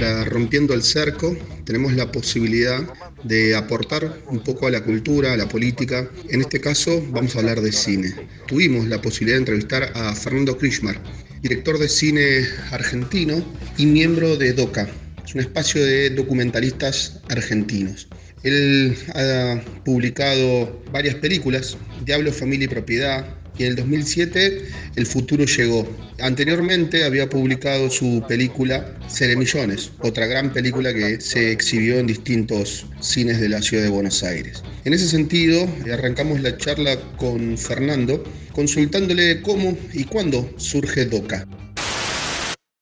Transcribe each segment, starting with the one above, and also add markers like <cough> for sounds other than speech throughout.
Rompiendo el Cerco tenemos la posibilidad de aportar un poco a la cultura, a la política. En este caso vamos a hablar de cine. Tuvimos la posibilidad de entrevistar a Fernando Krishmar, director de cine argentino y miembro de DOCA. Es un espacio de documentalistas argentinos. Él ha publicado varias películas, Diablo, Familia y Propiedad, y en el 2007 El futuro llegó. Anteriormente había publicado su película Millones, otra gran película que se exhibió en distintos cines de la ciudad de Buenos Aires. En ese sentido, arrancamos la charla con Fernando consultándole cómo y cuándo surge DOCA.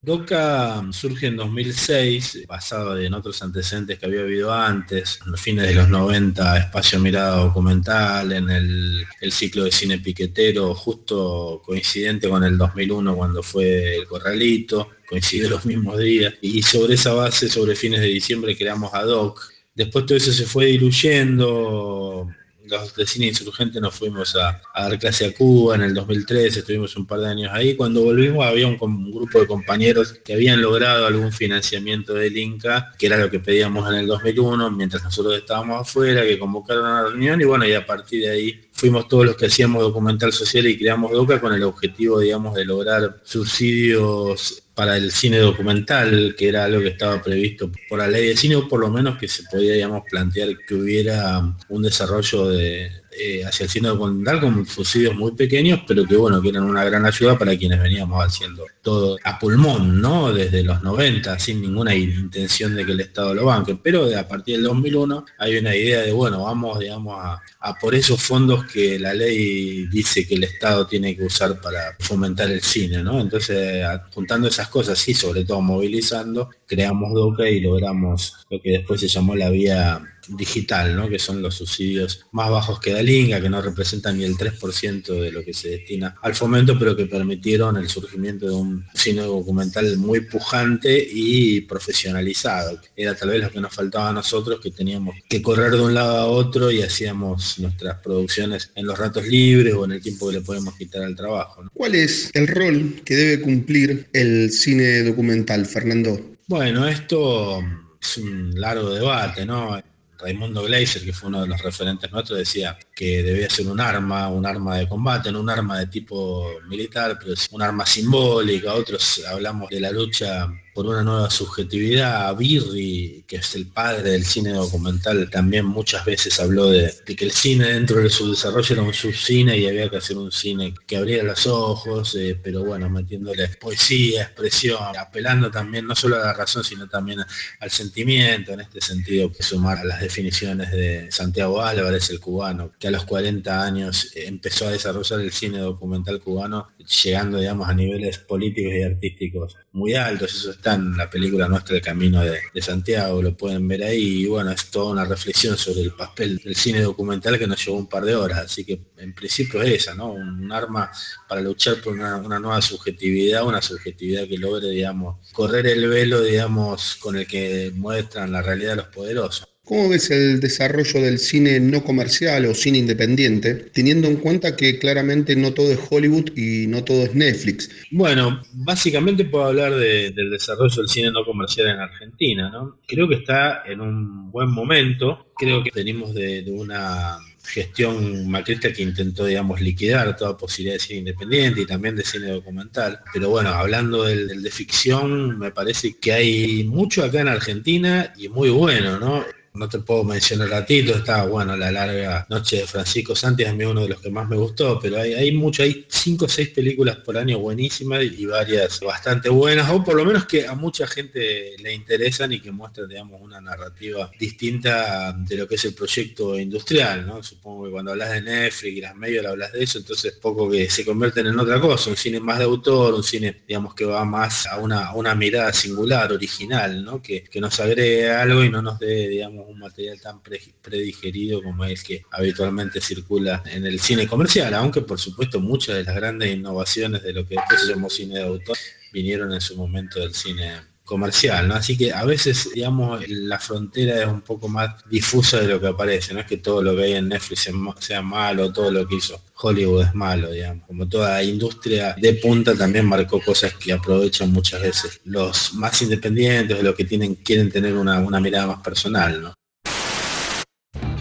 DOCA surge en 2006, basado en otros antecedentes que había habido antes, en los fines de los 90, Espacio Mirada Documental, en el, ciclo de cine piquetero, justo coincidente con el 2001 cuando fue El Corralito, coincide los mismos días, y sobre esa base, sobre fines de diciembre, creamos DOC. Después todo eso se fue diluyendo, los de cine insurgente nos fuimos a, dar clase a Cuba en el 2013, estuvimos un par de años ahí. Cuando volvimos había un, grupo de compañeros que habían logrado algún financiamiento del Inca, que era lo que pedíamos en el 2001, mientras nosotros estábamos afuera, que convocaron a una reunión y bueno, y a partir de ahí fuimos todos los que hacíamos documental social y creamos DOCA con el objetivo, digamos, de lograr subsidios para el cine documental, que era algo que estaba previsto por la ley de cine, o por lo menos que se podía, digamos, plantear que hubiera un desarrollo de, eh, hacia el cine documental con subsidios muy pequeños, pero que bueno, que eran una gran ayuda para quienes veníamos haciendo todo a pulmón, ¿no? Desde los 90, sin ninguna intención de que el Estado lo banque. Pero a partir del 2001 hay una idea de, bueno, vamos, digamos, a, por esos fondos que la ley dice que el Estado tiene que usar para fomentar el cine, ¿no? Entonces, juntando esas cosas y sobre todo movilizando, creamos DOCA y logramos lo que después se llamó la vía digital, ¿no? que son los subsidios más bajos que da que no representan ni el 3% de lo que se destina al fomento, pero que permitieron el surgimiento de un cine documental muy pujante y profesionalizado. Era tal vez lo que nos faltaba a nosotros, que teníamos que correr de un lado a otro y hacíamos nuestras producciones en los ratos libres o en el tiempo que le podemos quitar al trabajo. ¿Cuál es el rol que debe cumplir el cine documental, Fernando? Bueno, esto es un largo debate, ¿no? Raimundo Gleiser, que fue uno de los referentes nuestros, decía que debía ser un arma, un arma de combate, no un arma de tipo militar, pero es un arma simbólica. Otros hablamos de la lucha por una nueva subjetividad. Birri, que es el padre del cine documental, también muchas veces habló de, que el cine dentro de su desarrollo era un subcine y había que hacer un cine que abriera los ojos, eh, pero bueno, metiéndole poesía, expresión, apelando también no solo a la razón, sino también al sentimiento, en este sentido, que sumar a las definiciones de Santiago Álvarez, el cubano, a los 40 años empezó a desarrollar el cine documental cubano, llegando, digamos, a niveles políticos y artísticos muy altos. Eso está en la película nuestra El Camino de, Santiago, lo pueden ver ahí. Y bueno, es toda una reflexión sobre el papel del cine documental que nos llevó un par de horas. Así que en principio es esa, ¿no? Un, arma para luchar por una, una, nueva subjetividad, una subjetividad que logre, digamos, correr el velo, digamos, con el que muestran la realidad de los poderosos. ¿Cómo ves el desarrollo del cine no comercial o cine independiente, teniendo en cuenta que claramente no todo es Hollywood y no todo es Netflix? Bueno, básicamente puedo hablar del desarrollo del cine no comercial en Argentina. ¿no? Creo que está en un buen momento. Creo que venimos de, una gestión macrista que intentó, digamos, liquidar toda posibilidad de cine independiente y también de cine documental. Pero bueno, hablando del, de ficción, me parece que hay mucho acá en Argentina y muy bueno, ¿no? No te puedo mencionar a Tito, está bueno, La larga noche de Francisco Santi es uno de los que más me gustó, pero hay, hay mucho, hay cinco o seis películas por año buenísimas y varias bastante buenas, o por lo menos que a mucha gente le interesan y que muestran, digamos, una narrativa distinta de lo que es el proyecto industrial, ¿no? Supongo que cuando hablas de Netflix y las medios hablas de eso, entonces poco que se convierten en otra cosa, un cine más de autor, un cine, digamos, que va más a una, una mirada singular, original, ¿no? Que, que nos agregue algo y no nos dé, digamos, un material tan predigerido como es que habitualmente circula en el cine comercial, aunque por supuesto muchas de las grandes innovaciones de lo que después llamó cine de autor vinieron en su momento del cine comercial. Así que a veces, digamos, la frontera es un poco más difusa de lo que aparece, no es que todo lo que hay en Netflix sea malo, todo lo que hizo Hollywood es malo, digamos, como toda industria de punta también marcó cosas que aprovechan muchas veces los más independientes, los que tienen, quieren tener una, una mirada más personal, ¿no?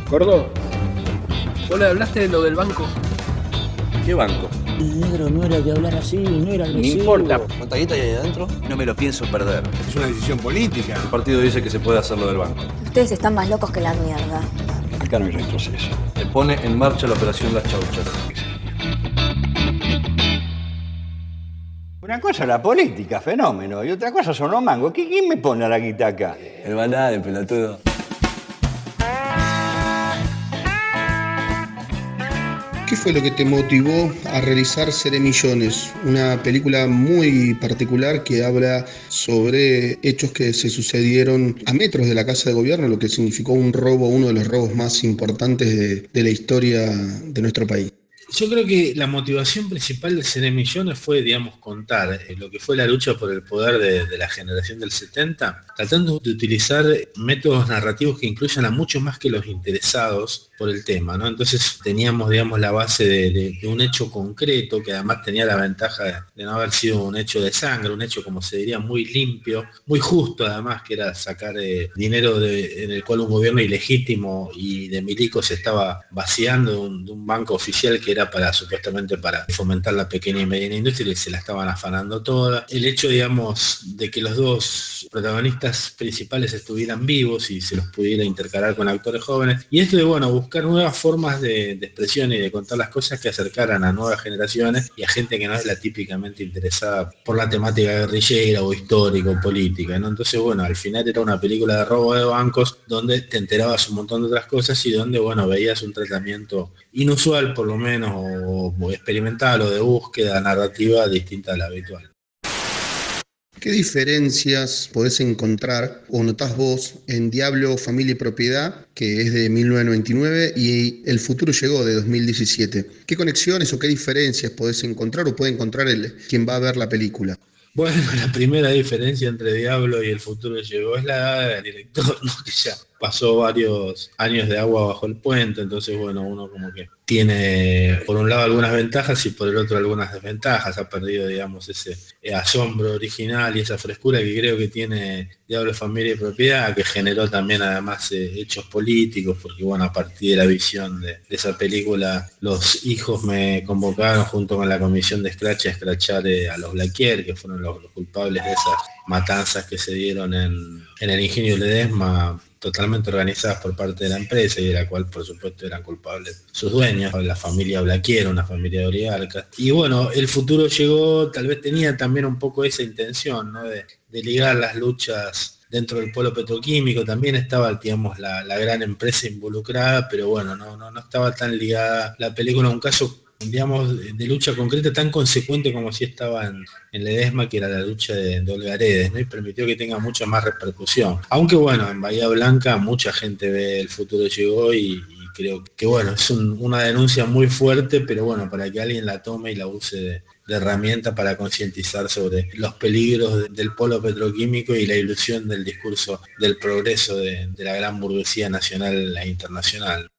Gordo, ¿vos le hablaste de lo del banco? ¿Qué banco? Negro, no era que hablar así, no era No importa. ¿Cuánta guita hay ahí adentro? No me lo pienso perder. Es una decisión política. El partido dice que se puede hacer lo del banco. Ustedes están más locos que la mierda. Acá no hay retroceso. Se pone en marcha la operación Las Chauchas. Una cosa es la política, fenómeno, y otra cosa son los mangos. ¿Qui- ¿Quién me pone a la guita acá? El de pelotudo. ¿Qué fue lo que te motivó a realizar Seré Millones? Una película muy particular que habla sobre hechos que se sucedieron a metros de la Casa de Gobierno, lo que significó un robo, uno de los robos más importantes de, la historia de nuestro país. Yo creo que la motivación principal de Seré Millones fue, digamos, contar eh, lo que fue la lucha por el poder de, de la generación del 70, tratando de utilizar métodos narrativos que incluyan a mucho más que los interesados por el tema, ¿no? Entonces teníamos, digamos, la base de, un hecho concreto, que además tenía la ventaja de, no haber sido un hecho de sangre, un hecho, como se diría, muy limpio, muy justo además, que era sacar eh, dinero en el cual un gobierno ilegítimo y de milicos se estaba vaciando de un, de un banco oficial que era para, supuestamente, para fomentar la pequeña y mediana industria y se la estaban afanando toda. El hecho, digamos, de que los dos protagonistas principales estuvieran vivos y se los pudiera intercalar con actores jóvenes. Y esto de, bueno, buscar nuevas formas de, expresión y de contar las cosas que acercaran a nuevas generaciones y a gente que no es la típicamente interesada por la temática guerrillera o histórica o política. Entonces, bueno, al final era una película de robo de bancos donde te enterabas un montón de otras cosas y donde, bueno, veías un tratamiento inusual por lo menos o experimental o de búsqueda narrativa distinta a la habitual. ¿Qué diferencias podés encontrar o notás vos en Diablo, Familia y Propiedad, que es de 1999, y El futuro llegó de 2017? ¿Qué conexiones o qué diferencias podés encontrar o puede encontrar el, quien va a ver la película? Bueno, <laughs> la primera diferencia entre Diablo y el futuro llegó es la edad del director, ¿no? <laughs> que ya pasó varios años de agua bajo el puente, entonces bueno, uno como que tiene por un lado algunas ventajas y por el otro algunas desventajas, ha perdido digamos ese eh, asombro original y esa frescura que creo que tiene Diablo, Familia y Propiedad, que generó también además eh, hechos políticos, porque bueno, a partir de la visión de, esa película, los hijos me convocaron junto con la comisión de Scratch a escrachar eh, a los Blaquier, que fueron los, culpables de esas matanzas que se dieron en el ingenio Ledesma totalmente organizadas por parte de la empresa y de la cual por supuesto eran culpables sus dueños, la familia Blaquier, una familia de Orialca. Y bueno, el futuro llegó, tal vez tenía también un poco esa intención, ¿no? de, de ligar las luchas dentro del polo petroquímico, también estaba, digamos, la, la gran empresa involucrada, pero bueno, no, no, no estaba tan ligada la película un caso digamos, de, lucha concreta tan consecuente como si estaba en, Ledesma, que era la lucha de, de Olgaredes, y permitió que tenga mucha más repercusión. Aunque bueno, en Bahía Blanca mucha gente ve el futuro llegó y, y creo que bueno, es un- una denuncia muy fuerte, pero bueno, para que alguien la tome y la use de, herramienta para concientizar sobre los peligros de- del polo petroquímico y la ilusión del discurso del progreso de la gran burguesía nacional e internacional.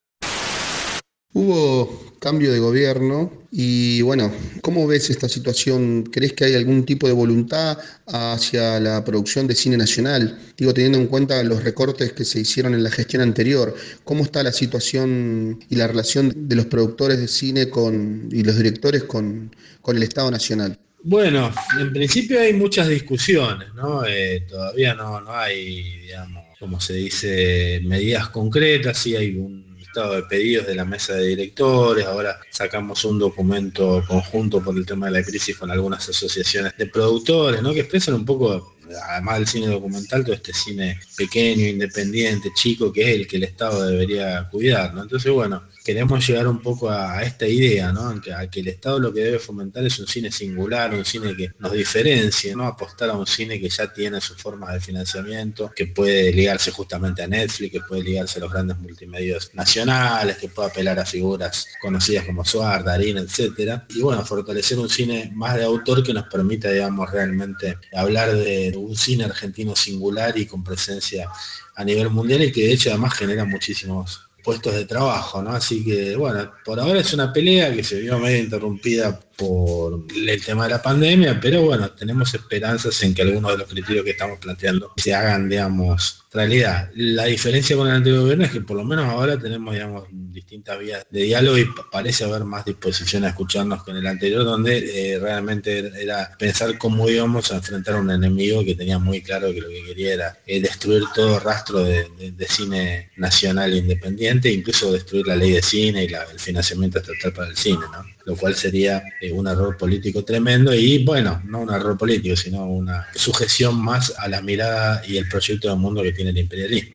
Hubo cambio de gobierno y bueno, ¿cómo ves esta situación? ¿Crees que hay algún tipo de voluntad hacia la producción de cine nacional? Digo, teniendo en cuenta los recortes que se hicieron en la gestión anterior, ¿cómo está la situación y la relación de los productores de cine con, y los directores con, con el Estado Nacional? Bueno, en principio hay muchas discusiones, ¿no? Eh, todavía no, no hay, digamos, como se dice, medidas concretas, sí hay un listado de pedidos de la mesa de directores, ahora sacamos un documento conjunto por el tema de la crisis con algunas asociaciones de productores, ¿no? Que expresan un poco, además del cine documental, todo este cine pequeño, independiente, chico, que es el que el Estado debería cuidar, ¿no? Entonces, bueno, queremos llegar un poco a, esta idea, ¿no? A que, el Estado lo que debe fomentar es un cine singular, un cine que nos diferencie, no apostar a un cine que ya tiene su forma de financiamiento, que puede ligarse justamente a Netflix, que puede ligarse a los grandes multimedios nacionales, que pueda apelar a figuras conocidas como Suar, Darín, etcétera. Y bueno, fortalecer un cine más de autor que nos permita, digamos, realmente hablar de un cine argentino singular y con presencia a nivel mundial y que de hecho además genera muchísimos puestos de trabajo, ¿no? Así que, bueno, por ahora es una pelea que se vio medio interrumpida por el tema de la pandemia, pero bueno, tenemos esperanzas en que algunos de los criterios que estamos planteando se hagan, digamos, realidad. La diferencia con el anterior gobierno es que por lo menos ahora tenemos, digamos, distintas vías de diálogo y parece haber más disposición a escucharnos que en el anterior, donde eh, realmente era pensar cómo íbamos a enfrentar a un enemigo que tenía muy claro que lo que quería era eh, destruir todo rastro de, cine nacional independiente, incluso destruir la ley de cine y el financiamiento estatal para el cine, ¿no? Lo cual sería eh, un error político tremendo y bueno, no un error político, sino una sujeción más a la mirada y el proyecto del mundo que tiene el imperialismo.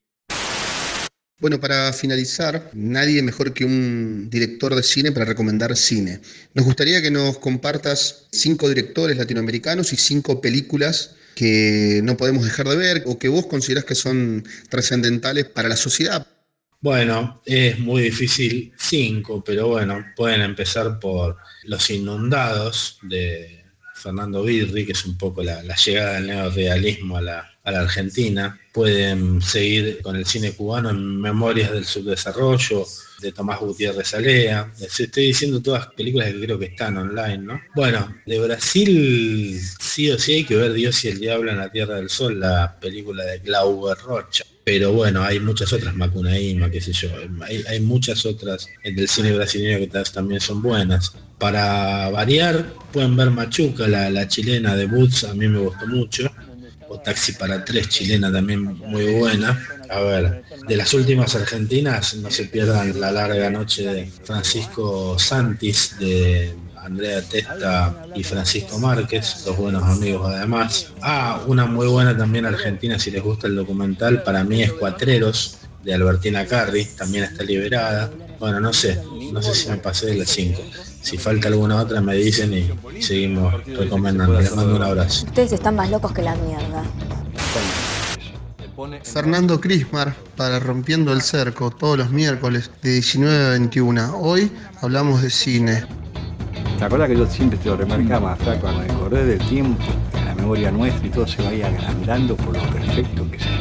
Bueno, para finalizar, nadie mejor que un director de cine para recomendar cine. Nos gustaría que nos compartas cinco directores latinoamericanos y cinco películas que no podemos dejar de ver o que vos considerás que son trascendentales para la sociedad. Bueno, es muy difícil cinco, pero bueno, pueden empezar por Los Inundados de Fernando Birri, que es un poco la, llegada del neorealismo a la, a la Argentina. Pueden seguir con el cine cubano en Memorias del Subdesarrollo, de Tomás Gutiérrez Alea. Estoy diciendo todas películas que creo que están online, ¿no? Bueno, de Brasil sí o sí hay que ver Dios y el Diablo en la Tierra del Sol, la película de Glauber Rocha pero bueno, hay muchas otras, Macunaíma, qué sé yo, hay, muchas otras del cine brasileño que también son buenas. Para variar, pueden ver Machuca, la, chilena de Boots, a mí me gustó mucho, o Taxi para tres, chilena también muy buena. A ver, de las últimas argentinas, no se pierdan La larga noche de Francisco Santis, de Andrea Testa y Francisco Márquez, dos buenos amigos además. Ah, una muy buena también argentina, si les gusta el documental, para mí es Cuatreros, de Albertina Carri, también está liberada. Bueno, no sé, no sé si me pasé de las cinco. Si falta alguna otra me dicen y seguimos recomendando. Les mando un abrazo. Ustedes están más locos que la mierda. Fernando Crismar para Rompiendo el Cerco, todos los miércoles de 19 a 21. Hoy hablamos de cine. ¿Te acuerdas que yo siempre te lo remarcaba, Flaco, cuando el correr del tiempo, la memoria nuestra y todo se vaya agrandando por lo perfecto que sería?